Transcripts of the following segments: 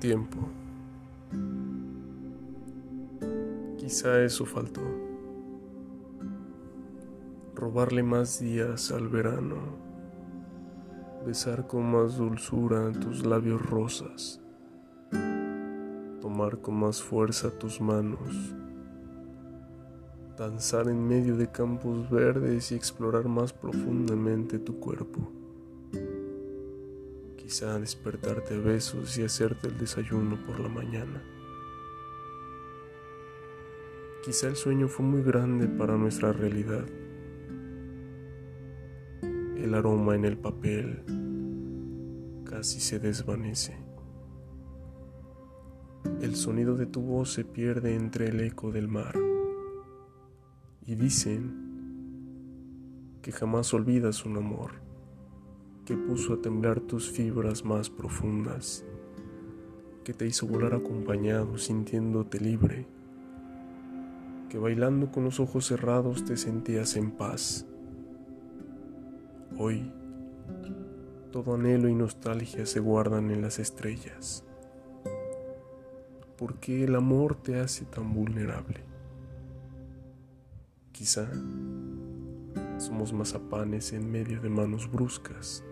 Tiempo. Quizá eso faltó. Robarle más días al verano. Besar con más dulzura tus labios rosas. Tomar con más fuerza tus manos. Danzar en medio de campos verdes y explorar más profundamente tu cuerpo quizá despertarte a besos y hacerte el desayuno por la mañana. Quizá el sueño fue muy grande para nuestra realidad. El aroma en el papel casi se desvanece. El sonido de tu voz se pierde entre el eco del mar. Y dicen que jamás olvidas un amor que puso a temblar tus fibras más profundas, que te hizo volar acompañado sintiéndote libre, que bailando con los ojos cerrados te sentías en paz. Hoy, todo anhelo y nostalgia se guardan en las estrellas. ¿Por qué el amor te hace tan vulnerable? Quizá somos mazapanes en medio de manos bruscas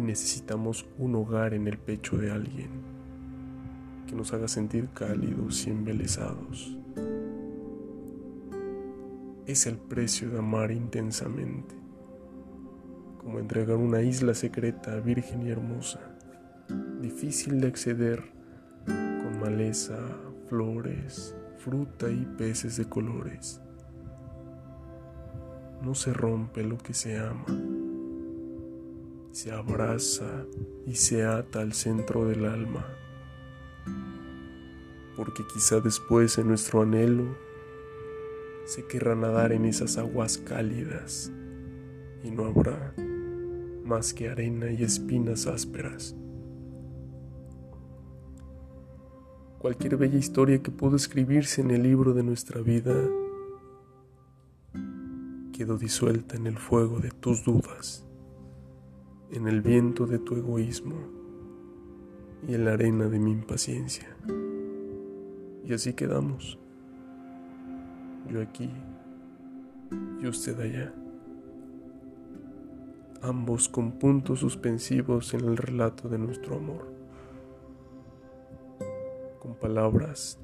y necesitamos un hogar en el pecho de alguien que nos haga sentir cálidos y embelesados. Es el precio de amar intensamente, como entregar una isla secreta, virgen y hermosa, difícil de acceder, con maleza, flores, fruta y peces de colores. No se rompe lo que se ama se abraza y se ata al centro del alma, porque quizá después en nuestro anhelo se querrá nadar en esas aguas cálidas y no habrá más que arena y espinas ásperas. Cualquier bella historia que pudo escribirse en el libro de nuestra vida quedó disuelta en el fuego de tus dudas en el viento de tu egoísmo y en la arena de mi impaciencia. Y así quedamos. Yo aquí y usted allá. Ambos con puntos suspensivos en el relato de nuestro amor. Con palabras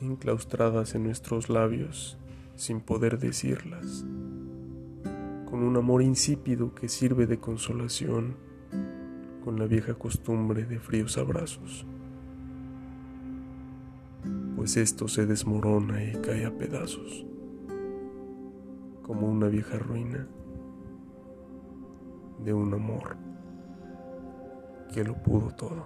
enclaustradas en nuestros labios sin poder decirlas con un amor insípido que sirve de consolación, con la vieja costumbre de fríos abrazos. Pues esto se desmorona y cae a pedazos, como una vieja ruina de un amor que lo pudo todo.